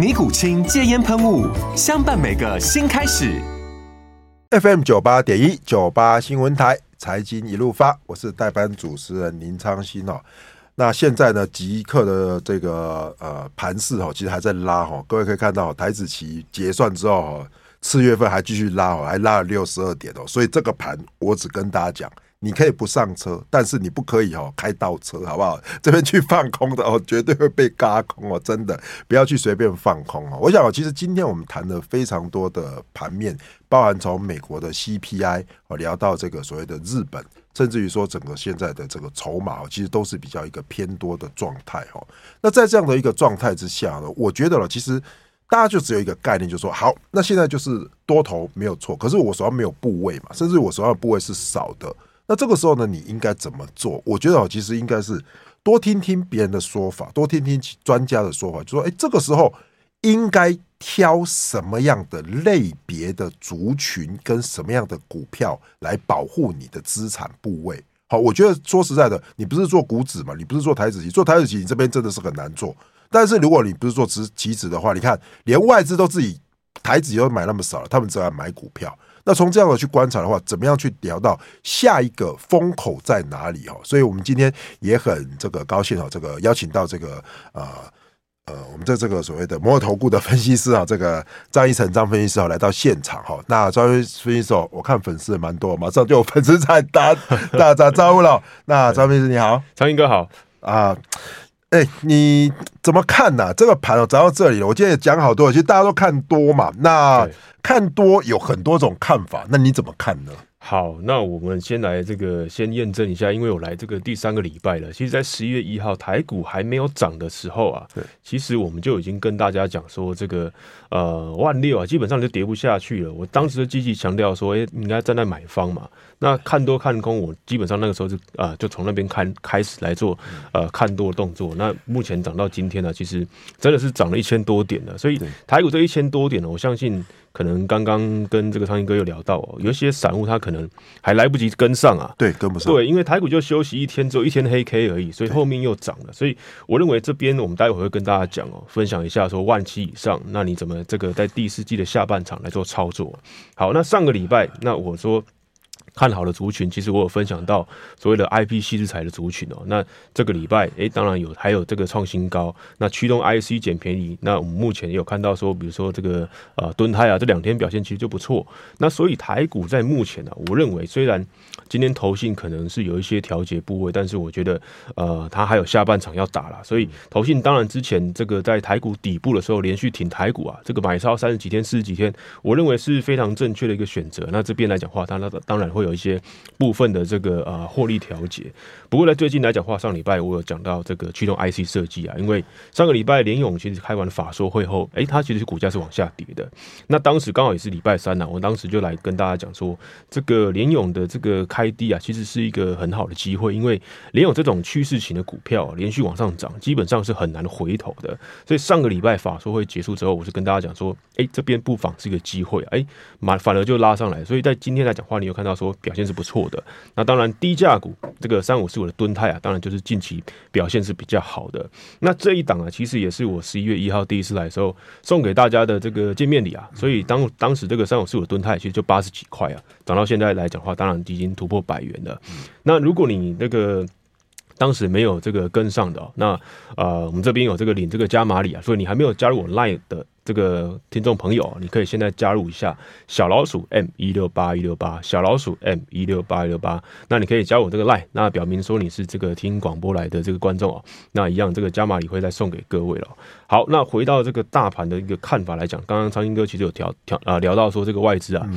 尼古清戒烟喷雾，相伴每个新开始。FM 九八点一九八新闻台财经一路发，我是代班主持人林昌兴哦。那现在呢，即刻的这个呃盘势哦，其实还在拉哈。各位可以看到，台指期结算之后，四月份还继续拉哦，还拉了六十二点哦。所以这个盘，我只跟大家讲。你可以不上车，但是你不可以哦开倒车，好不好？这边去放空的哦，绝对会被嘎空哦，真的不要去随便放空哦。我想，其实今天我们谈了非常多的盘面，包含从美国的 CPI 哦聊到这个所谓的日本，甚至于说整个现在的这个筹码，其实都是比较一个偏多的状态哦。那在这样的一个状态之下呢，我觉得了，其实大家就只有一个概念，就是说好，那现在就是多头没有错，可是我手上没有部位嘛，甚至我手上部位是少的。那这个时候呢，你应该怎么做？我觉得其实应该是多听听别人的说法，多听听专家的说法，就说，哎，这个时候应该挑什么样的类别的族群跟什么样的股票来保护你的资产部位。好，我觉得说实在的，你不是做股指嘛，你不是做台指期，做台指期你这边真的是很难做。但是如果你不是做期指的话，你看连外资都自己台指期都买那么少了，他们只要买股票。那从这样的去观察的话，怎么样去聊到下一个风口在哪里哦？所以我们今天也很这个高兴哦，这个邀请到这个呃呃，我们在这个所谓的摩尔投顾的分析师啊，这个张贻程张分析师啊来到现场哈。那张分析师，我看粉丝也蛮多，马上就有粉丝在打打打招呼了。那张分析师你好，昌兴哥好啊。哎，你怎么看呢、啊？这个盘哦，讲到这里了，我今天也讲好多，其实大家都看多嘛。那看多有很多种看法，那你怎么看呢？好，那我们先来这个先验证一下，因为我来这个第三个礼拜了。其实，在十一月一号台股还没有涨的时候啊，对，其实我们就已经跟大家讲说，这个呃万六啊，基本上就跌不下去了。我当时就积极强调说，哎，应该站在买方嘛。那看多看空，我基本上那个时候就啊、呃，就从那边看开始来做呃看多的动作。那目前涨到今天呢，其实真的是涨了一千多点了。所以台股这一千多点呢，我相信。可能刚刚跟这个苍蝇哥有聊到哦，有一些散户他可能还来不及跟上啊，对，跟不上，对，因为台股就休息一天，只有一天黑 K 而已，所以后面又涨了，所以我认为这边我们待会会跟大家讲哦，分享一下说万七以上，那你怎么这个在第四季的下半场来做操作？好，那上个礼拜那我说。看好的族群，其实我有分享到所谓的 IP 矽智财的族群哦。那这个礼拜，哎、当然有，还有这个创新高。那驱动 IC 捡便宜，那我们目前也有看到说，比如说这个呃蹲泰啊，这两天表现其实就不错。那所以台股在目前呢、我认为虽然今天投信可能是有一些调节部位，但是我觉得呃，它还有下半场要打了。所以投信当然之前这个在台股底部的时候连续挺台股啊，这个买超三十几天、四十几天，我认为是非常正确的一个选择。那这边来讲话，它那当然会。有有一些部分的这个呃获利调节，不过呢，最近来讲话，上礼拜我有讲到这个驱动 IC 设计啊，因为上个礼拜联咏其实开完法说会后，诶，它其实股价是往下跌的。那当时刚好也是礼拜三呢、我当时就来跟大家讲说，这个联咏的这个开低啊，其实是一个很好的机会，因为联咏这种趋势型的股票、连续往上涨，基本上是很难回头的。所以上个礼拜法说会结束之后，我是跟大家讲说，诶，这边不妨是一个机会，诶，反反而就拉上来。所以在今天来讲话，你有看到说。表现是不错的，那当然低价股这个三五四五的敦泰啊，当然就是近期表现是比较好的。那这一档啊，其实也是我十一月一号第一次来的时候送给大家的这个见面礼啊。所以当当时这个三五四五的敦泰其实就八十几块啊，涨到现在来讲的话，当然已经突破百元了。那如果你那个。当时没有这个跟上的，那呃，我们这边有这个领这个加码礼啊，所以你还没有加入我 Line 的这个听众朋友，你可以现在加入一下小老鼠 M 一六八一六八，小老鼠 M 一六八一六八，那你可以加我这个 Line，那表明说你是这个听广播来的这个观众哦，那一样这个加码礼会再送给各位了。好，那回到这个大盘的一个看法来讲，刚刚苍鹰哥其实有调调啊聊到说这个外资啊，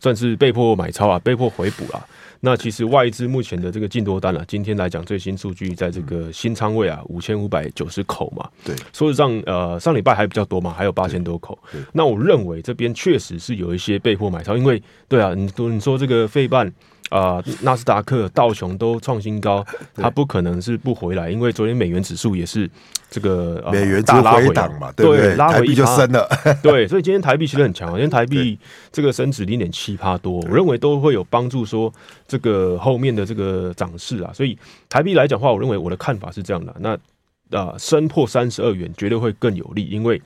算是被迫买超啊，被迫回补啊。那其实外资目前的这个净多单啊，今天来讲最新数据，在这个新仓位啊，五千五百九十口嘛。对，说实上，呃，上礼拜还比较多嘛，还有八千多口。那我认为这边确实是有一些被迫买超，因为对啊，你你说这个费半。啊，纳斯达克、道琼都创新高，它不可能是不回来，因为昨天美元指数也是这个、呃、美元大拉回档嘛，对不对？拉回一就升了，对，所以今天台币其实很强，今天台币这个升值零点七趴多，我认为都会有帮助，说这个后面的这个涨势啊，所以台币来讲的话，我认为我的看法是这样的，那啊，升破三十二元绝对会更有利，因为。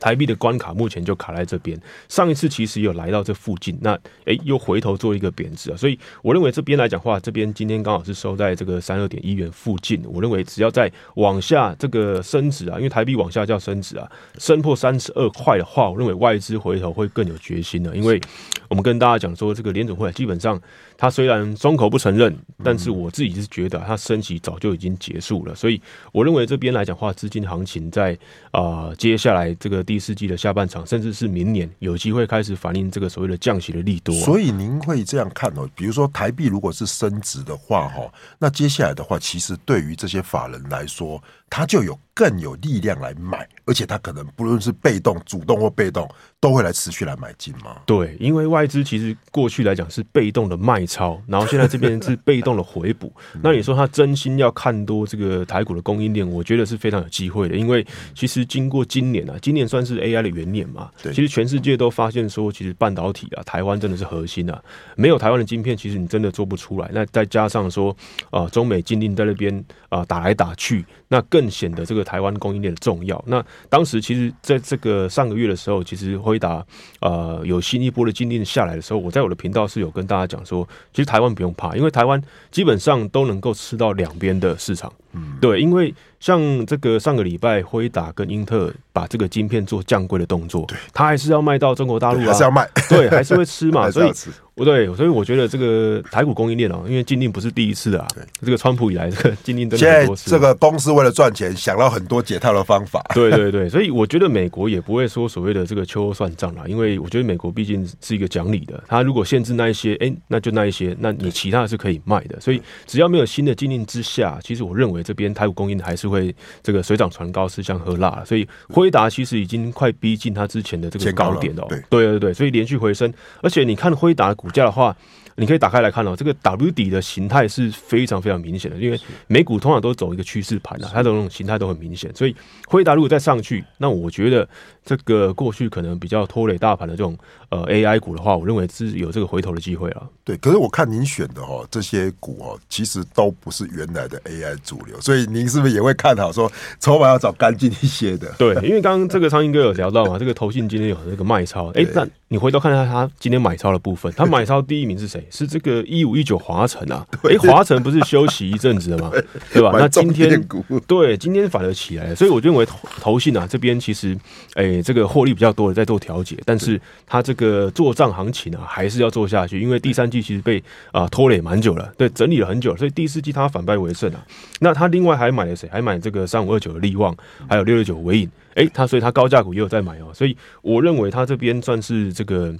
台币的关卡目前就卡在这边，上一次其实有来到这附近，那诶又回头做一个贬值啊，所以我认为这边来讲话，这边今天刚好是收在这个三二点一元附近，我认为只要再往下这个升值啊，因为台币往下叫升值啊，升破三十二块的话，我认为外资回头会更有决心的，因为我们跟大家讲说，这个联准会基本上。他虽然松口不承认，但是我自己是觉得他升息早就已经结束了，所以我认为这边来讲话，资金行情在啊、接下来这个第四季的下半场，甚至是明年有机会开始反映这个所谓的降息的利多。所以您会这样看哦？比如说台币如果是升值的话，哈，那接下来的话，其实对于这些法人来说，他就有更有力量来买，而且他可能不论是被动、主动或被动。都会来持续来买进吗？对，因为外资其实过去来讲是被动的卖超，然后现在这边是被动的回补。那你说他真心要看多这个台股的供应链，我觉得是非常有机会的。因为其实经过今年啊，今年算是 AI 的元年嘛，其实全世界都发现说，其实半导体啊，台湾真的是核心啊，没有台湾的晶片，其实你真的做不出来。那再加上说啊，中美禁令在那边啊打来打去，那更显得这个台湾供应链的重要。那当时其实在这个上个月的时候，其实。辉达呃，有新一波的禁令下来的时候，我在我的频道是有跟大家讲说，其实台湾不用怕，因为台湾基本上都能够吃到两边的市场。嗯，对，因为像这个上个礼拜，辉达跟英特尔把这个晶片做降贵的动作，对，他还是要卖到中国大陆啊，还是要卖，对，还是会吃嘛，所以。不对，所以我觉得这个台股供应链哦，因为禁令不是第一次啊，这个川普以来这个禁令真的很多次。现在这个公司为了赚钱，想到很多解套的方法。对对对，所以我觉得美国也不会说所谓的这个秋后算账啦，因为我觉得美国毕竟是一个讲理的，他如果限制那一些，哎，那就那一些，那你其他的是可以卖的。所以只要没有新的禁令之下，其实我认为这边台股供应还是会这个水涨船高，吃香喝辣。所以辉达其实已经快逼近它之前的这个高点哦。对对对对，所以连续回升，而且你看辉达的股价的话。你可以打开来看哦，这个 W 底的形态是非常非常明显的，因为美股通常都走一个趋势盘啊，它的那种形态都很明显，所以辉达如果再上去，那我觉得这个过去可能比较拖累大盘的这种呃 AI 股的话，我认为是有这个回头的机会啊。对，可是我看您选的哈这些股哦，其实都不是原来的 AI 主流，所以您是不是也会看好说筹码要找干净一些的？对，因为刚刚这个苍蝇哥有聊到嘛，这个投信今天有这个卖超，哎，那你回头看一下他今天买超的部分，他 买超第一名是谁？是这个一五一九华晨啊，哎，华晨不是休息一阵子了吗？对吧？那今天对今天反而起来了，所以我认为投投信啊这边其实哎这个获利比较多的在做调节，但是它这个做账行情啊还是要做下去，因为第三季其实被啊、呃、拖累蛮久了，对，整理了很久了，所以第四季它反败为胜啊。那他另外还买了谁？还买这个三五二九的利旺，还有六六九尾影，哎，他所以他高价股也有在买哦，所以我认为他这边算是这个。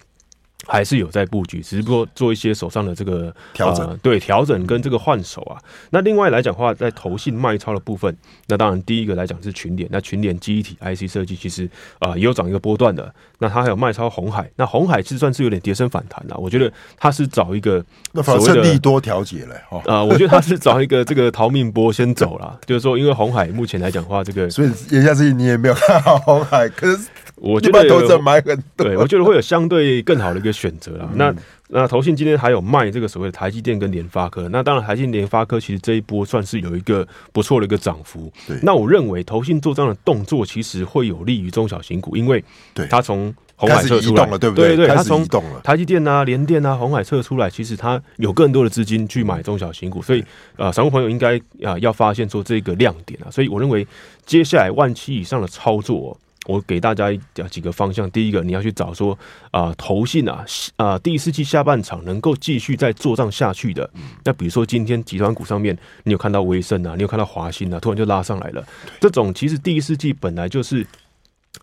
还是有在布局，只不过做一些手上的这个调整，呃、对调整跟这个换手啊。那另外来讲的话，在投信卖超的部分，那当然第一个来讲是群联，那群联记忆体 IC 设计其实啊、呃、也有涨一个波段的。那它还有卖超红海，那红海其实算是有点跌升反弹了。我觉得它是找一个那反正利多调节了啊、呃，我觉得它是找一个这个逃命波先走了，就是说因为红海目前来讲的话，这个所以言下之意你也没有看好红海，可是。我觉得投资买很多，对，我觉得会有相对更好的一个选择啦。嗯、那那投信今天还有卖这个所谓的台积电跟联发科，那当然台积电、联发科其实这一波算是有一个不错的一个涨幅。对，那我认为投信做这样的动作，其实会有利于中小型股，因为它从红海撤出来了，对不对？对，对，它从台积电啊、联电啊、红海撤出来，其实它有更多的资金去买中小型股，所以啊，散户朋友应该啊要发现说这个亮点啊，所以我认为接下来万七以上的操作。我给大家几个方向，第一个你要去找说啊、呃，投信啊，啊、呃，第四季下半场能够继续再做账下去的。那比如说今天集团股上面，你有看到威盛啊，你有看到华兴啊，突然就拉上来了。这种其实第四季本来就是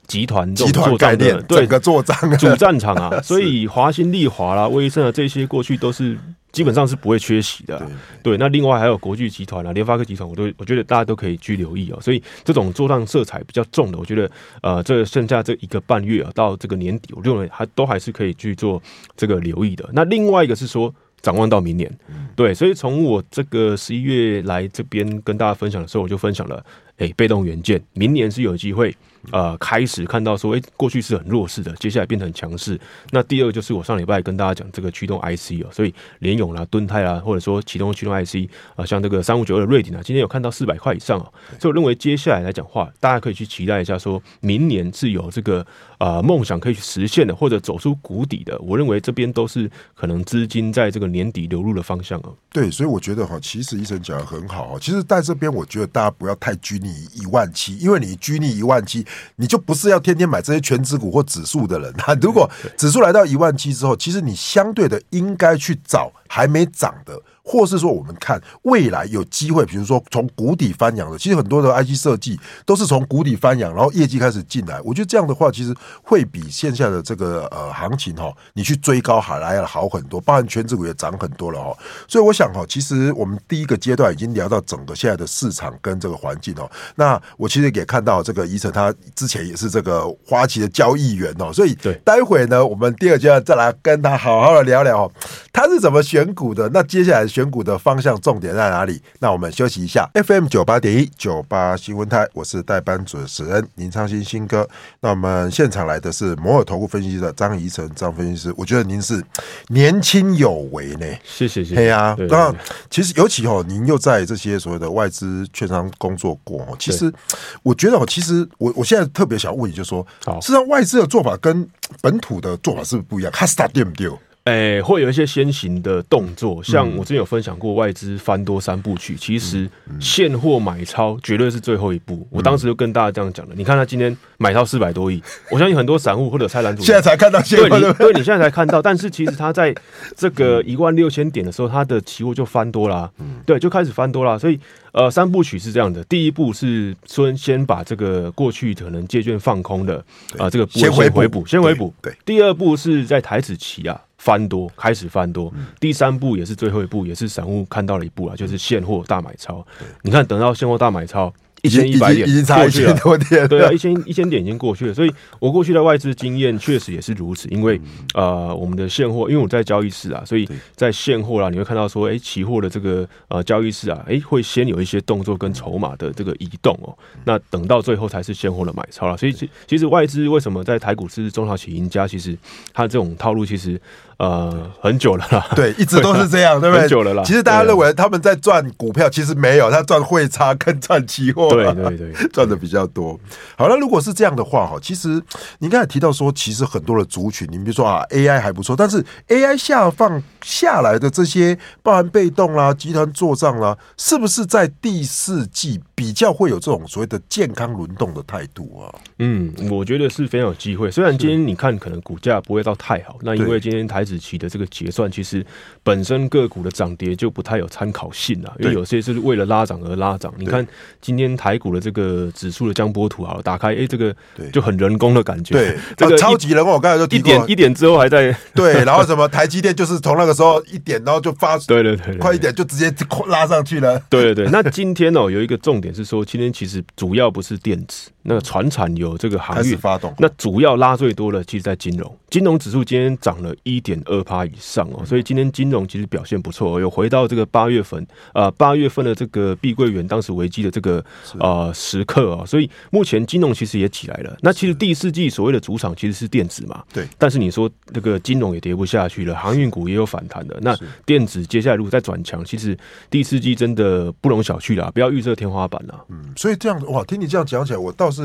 集团集团概念，对，整个做账主战场啊，所以华兴、利华啦、威盛啊这些过去都是。基本上是不会缺席的，对，对。那另外还有国巨集团啊、联发科集团，我都我觉得大家都可以去留意哦。所以这种做账色彩比较重的，我觉得呃，这剩下这一个半月啊，到这个年底，我认为还都还是可以去做这个留意的。那另外一个是说，展望到明年，对。所以从我这个十一月来这边跟大家分享的时候，我就分享了，哎，被动元件明年是有机会。呃，开始看到说，哎、欸，过去是很弱势的，接下来变成很强势。那第二个就是我上礼拜跟大家讲这个驱动 IC 哦，所以联咏啦、敦泰啦，或者说启动驱动 IC 啊，像这个三五九二的瑞鼎啊，今天有看到四百块以上啊，所以我认为接下来来讲话，大家可以去期待一下，说明年是有这个呃梦想可以去实现的，或者走出谷底的。我认为这边都是可能资金在这个年底流入的方向啊。对，所以我觉得哈，其实医生讲的很好啊。其实在这边，我觉得大家不要太拘泥一万七，因为你拘泥一万七。你就不是要天天买这些全指股或指数的人啊！如果指数来到一万七之后，其实你相对的应该去找还没涨的。或是说，我们看未来有机会，比如说从谷底翻扬的，其实很多的 IC 设计都是从谷底翻扬，然后业绩开始进来。我觉得这样的话，其实会比线下的这个呃行情哈，你去追高还来要好很多，包含权值股也涨很多了哈。所以我想哈，其实我们第一个阶段已经聊到整个现在的市场跟这个环境哦。那我其实也看到这个宜晨他之前也是这个花旗的交易员哦，所以待会呢，我们第二阶段再来跟他好好的聊聊哦他是怎么选股的。那接下来。选股的方向重点在哪里？那我们休息一下。FM 九八点一九八新闻台，我是代班主持人林昌新新哥。那我们现场来的是摩尔投顾分析的张怡晨张分析师。我觉得您是年轻有为呢，谢谢谢谢。对啊，那其实尤其哦，您又在这些所谓的外资券商工作过哦。其实我觉得哦，其实我我现在特别想问你，就是说，实际上外资的做法跟本土的做法是不是不一样？它 start 对不对？诶、欸，会有一些先行的动作，像我之前有分享过外资翻多三部曲，其实现货买超绝对是最后一步。我当时就跟大家这样讲的。你看他今天买超四百多亿，我相信很多散户或者菜篮族 现在才看到现货，对，对，你现在才看到。但是其实他在这个一万六千点的时候，他的期货就翻多啦，对，就开始翻多啦。所以呃，三部曲是这样的：第一步是说先把这个过去可能借券放空的啊，这个先回补，先回补。对，第二步是在台子期啊。翻多，开始翻多，第三步也是最后一步，也是散户看到了一步啊，就是现货大买超。你看，等到现货大买超。一千一百点过去了，对啊，一千一千点已经过去了，所以我过去的外资经验确实也是如此。因为呃，我们的现货，因为我在交易室啊，所以在现货啦，你会看到说，哎，期货的这个呃交易室啊，哎，会先有一些动作跟筹码的这个移动哦。那等到最后才是现货的买超了。所以其其实外资为什么在台股是中小企赢家？其实它这种套路其实呃很久了啦，对，一直都是这样，对不对？很久了啦。其实大家认为他们在赚股票，其实没有，他赚汇差跟赚期货。对对对，赚的比较多。好了，那如果是这样的话哈，其实你刚才提到说，其实很多的族群，你比如说啊，AI 还不错，但是 AI 下放下来的这些，包含被动啦、集团做账啦，是不是在第四季比较会有这种所谓的健康轮动的态度啊？嗯，我觉得是非常有机会。虽然今天你看可能股价不会到太好，那因为今天台子期的这个结算，其实本身个股的涨跌就不太有参考性了，因为有些是为了拉涨而拉涨。你看今天。台股的这个指数的江波图啊，打开，哎、欸，这个就很人工的感觉。对，这个超级人工，我刚才说一点一点之后还在对，然后什么台积电就是从那个时候一点，然后就发，对对对，快一点就直接拉上去了。对对对，那今天哦有一个重点也是说，今天其实主要不是电子。那个传产有这个航运发动，那主要拉最多的，其实在金融，金融指数今天涨了一点二趴以上哦，所以今天金融其实表现不错，有回到这个八月份啊八月份的这个碧桂园当时危机的这个呃时刻啊，所以目前金融其实也起来了。那其实第四季所谓的主场其实是电子嘛，对，但是你说那个金融也跌不下去了，航运股也有反弹的，那电子接下来如果再转强，其实第四季真的不容小觑啦，不要预测天花板了。嗯，所以这样哇，听你这样讲起来，我倒是。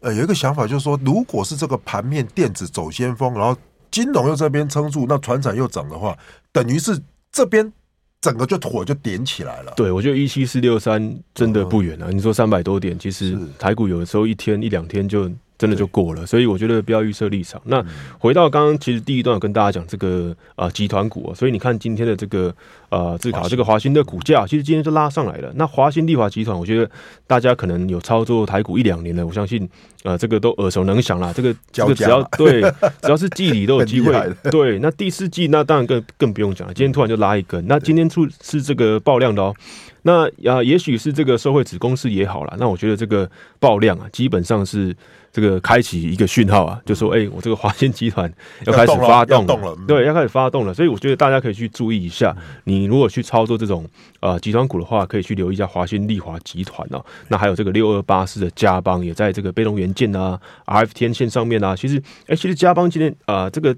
呃，有一个想法就是说，如果是这个盘面电子走先锋，然后金融又这边撑住，那船产又涨的话，等于是这边整个就火就点起来了。对，我觉得一七四六三真的不远啊。嗯、你说三百多点，其实台股有的时候一天一两天就。真的就过了，所以我觉得不要预设立场。那回到刚刚，其实第一段有跟大家讲这个呃集团股，啊所以你看今天的这个呃自考这个华新的股价，其实今天就拉上来了。那华新丽华集团，我觉得大家可能有操作台股一两年了，我相信呃这个都耳熟能详啦。这个这个只要对，只要是季里都有机会。对，那第四季那当然更更不用讲了。今天突然就拉一根，那今天出是这个爆量的哦。那啊，也许是这个社会子公司也好了。那我觉得这个爆量啊，基本上是。这个开启一个讯号啊，就说哎、欸，我这个华新集团 要开始发动了，了对，要开始发动了。所以我觉得大家可以去注意一下，你如果去操作这种呃集团股的话，可以去留意一下华新丽华集团哦。那还有这个六二八四的嘉邦，也在这个被动元件啊、RF 天线上面啊。其实，哎、欸，其实嘉邦今天啊、呃，这个。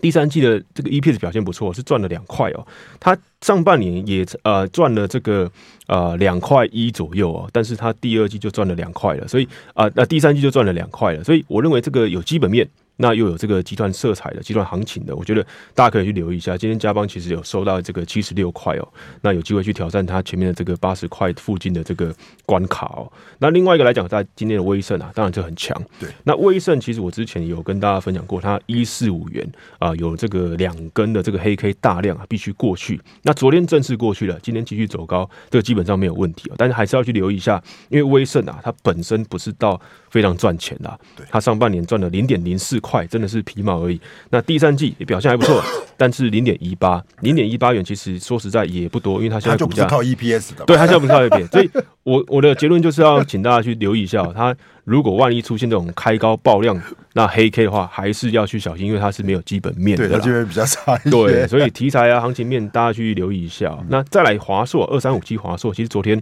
第三季的这个 EPS 表现不错，是赚了两块哦。它上半年也呃赚了这个呃两块一左右哦，但是它第二季就赚了两块了，所以啊那、第三季就赚了两块了，所以我认为这个有基本面。那又有这个集团色彩的集团行情的，我觉得大家可以去留意一下。今天嘉邦其实有收到这个七十六块哦，那有机会去挑战它前面的这个八十块附近的这个关卡哦。那另外一个来讲，在今天的威盛啊，当然就很强。对，那威盛其实我之前有跟大家分享过，它一四五元啊，有这个两根的这个黑 K 大量啊，必须过去。那昨天正式过去了，今天继续走高，这个基本上没有问题哦。但是还是要去留意一下，因为威盛啊，它本身不是到非常赚钱的，对，它上半年赚了零点零四块，真的是皮毛而已。那第三季也表现还不错，但是零点一八，零点一八元其实说实在也不多，因为它现在股价靠 EPS 的，对，它现在不靠 EPS。所以我我的结论就是要请大家去留意一下，它如果万一出现这种开高爆量那黑 K 的话，还是要去小心，因为它是没有基本面的，对，比较差一些。对，所以题材啊、行情面大家去留意一下。那再来华硕二三五七，华硕其实昨天。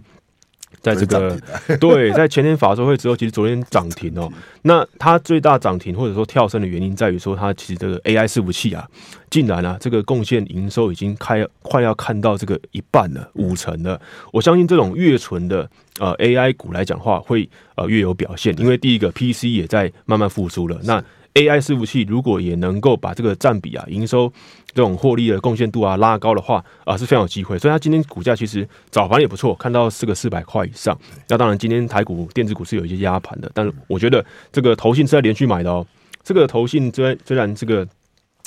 在这个 对，在前天法说会之后，其实昨天涨停哦。那它最大涨停或者说跳升的原因在于说，它其实这个 AI 伺服器啊，竟然啊这个贡献营收已经开快要看到这个一半了，五成了。我相信这种越纯的呃 AI 股来讲话，会呃越有表现，因为第一个 PC 也在慢慢复苏了。那 AI 伺服器如果也能够把这个占比啊，营收这种获利的贡献度啊拉高的话啊，是非常有机会。所以它今天股价其实早盘也不错，看到四个四百块以上。那当然，今天台股电子股是有一些压盘的，但是我觉得这个投信是在连续买的哦。这个投信虽然虽然这个。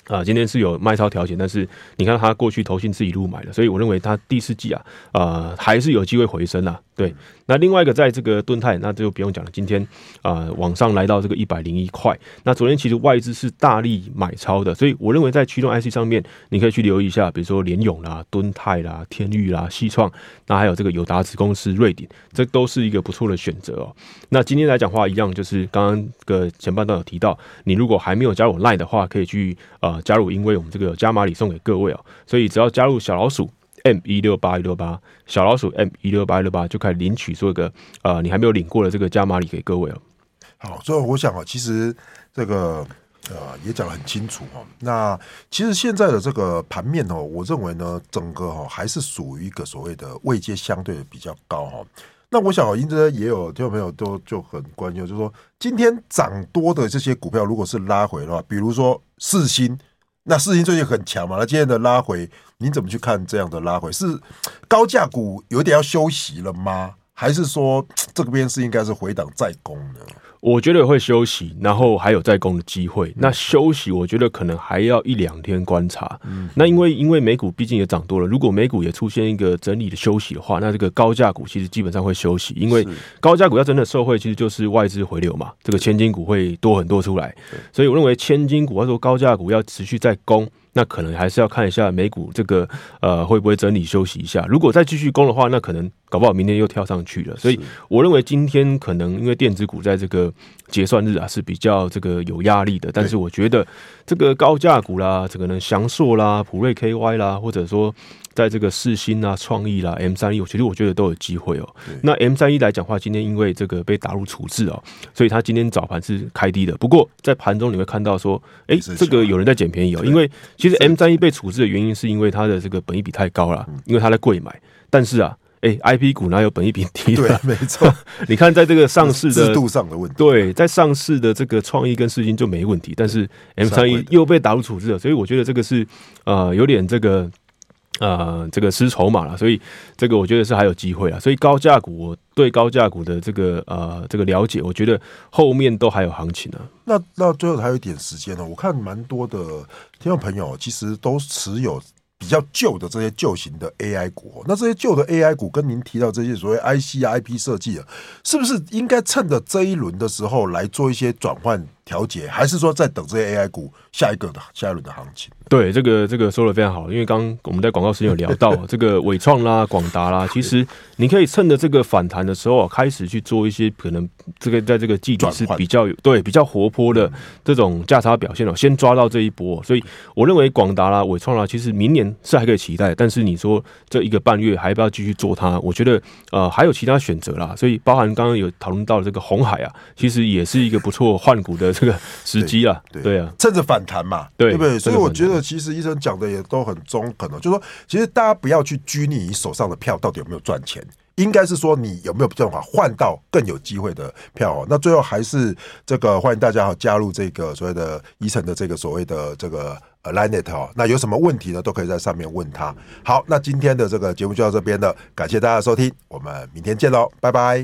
啊，今天是有卖超调节，但是你看他过去投信是一路买的，所以我认为它第四季啊，呃，还是有机会回升啊。对，那另外一个在这个盾泰，那就不用讲了。今天啊，呃，往上来到这个一百零一块。那昨天其实外资是大力买超的，所以我认为在驱动 IC 上面，你可以去留意一下，比如说联勇啦、敦泰啦、天域啦、西创，那还有这个友达子公司瑞鼎，这都是一个不错的选择哦。那今天来讲话一样，就是刚刚个前半段有提到，你如果还没有加入 LINE 的话，可以去呃。加入，因为我们这个加码礼送给各位哦，所以只要加入小老鼠 M 一六八一六八，小老鼠 M 一六八一六八就可以领取这个呃，你还没有领过的这个加码礼给各位哦。好，所以我想啊，其实这个呃也讲得很清楚哦。那其实现在的这个盘面哦，我认为呢，整个哈还是属于一个所谓的位阶相对比较高哈。那我想，英哲也有听众朋友都就很关心，就是说今天涨多的这些股票，如果是拉回的话，比如说四星，那四星最近很强嘛，那今天的拉回，你怎么去看这样的拉回？是高价股有点要休息了吗？还是说 这个边是应该是回档再攻呢？我觉得会休息，然后还有再攻的机会。那休息，我觉得可能还要一两天观察。嗯，那因为因为美股毕竟也涨多了，如果美股也出现一个整理的休息的话，那这个高价股其实基本上会休息。因为高价股要真的受惠，其实就是外资回流嘛，这个千金股会多很多出来。所以我认为千金股或者说高价股要持续再攻。那可能还是要看一下美股这个呃会不会整理休息一下。如果再继续攻的话，那可能搞不好明天又跳上去了。所以我认为今天可能因为电子股在这个结算日啊是比较这个有压力的，但是我觉得这个高价股啦，这个呢翔硕啦、普瑞 KY 啦，或者说。在这个世新啊、创意啦、M 三一，我其实我觉得都有机会哦。那 M 三一来讲的话，今天因为这个被打入处置哦，所以它今天早盘是开低的。不过在盘中你会看到说，哎，这个有人在捡便宜哦。因为其实 M 三一被处置的原因是因为它的这个本益比太高了，因为它在贵买。但是啊，哎，IP 股哪有本益比低的？对，没错。你看在这个上市的制度上的问题，对，在上市的这个创意跟世芯就没问题，但是 M 三一又被打入处置了，所以我觉得这个是呃有点这个。呃，这个失筹码了，所以这个我觉得是还有机会啊。所以高价股，我对高价股的这个呃这个了解，我觉得后面都还有行情呢、那那最后还有一点时间呢，我看蛮多的听众朋友其实都持有比较旧的这些旧型的 AI 股。那这些旧的 AI 股跟您提到这些所谓 IC、IP 设计啊，是不是应该趁着这一轮的时候来做一些转换调节，还是说在等这些 AI 股下一个的下一轮的行情？对，这个这个说的非常好，因为刚刚我们在广告时间有聊到 这个伟创啦、广达啦，其实你可以趁着这个反弹的时候开始去做一些可能这个在这个季度是比较有对比较活泼的这种价差表现哦，先抓到这一波，所以我认为广达啦、伟创啦，其实明年是还可以期待，但是你说这一个半月还要不要继续做它？我觉得呃还有其他选择啦，所以包含刚刚有讨论到这个红海啊，其实也是一个不错换股的这个时机啊，对啊，趁着反弹嘛，对，对不对？所以我觉得。其实医生讲的也都很中肯哦，就是说，其实大家不要去拘泥你手上的票到底有没有赚钱，应该是说你有没有办法换到更有机会的票哦。那最后还是这个欢迎大家加入这个所谓的医生的这个所谓的这个呃 Line 哦。那有什么问题呢，都可以在上面问他。好，那今天的这个节目就到这边了，感谢大家的收听，我们明天见喽，拜拜。